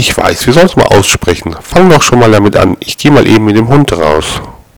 Ich weiß, wir sollen es mal aussprechen. Fang doch schon mal damit an. Ich gehe mal eben mit dem Hund raus.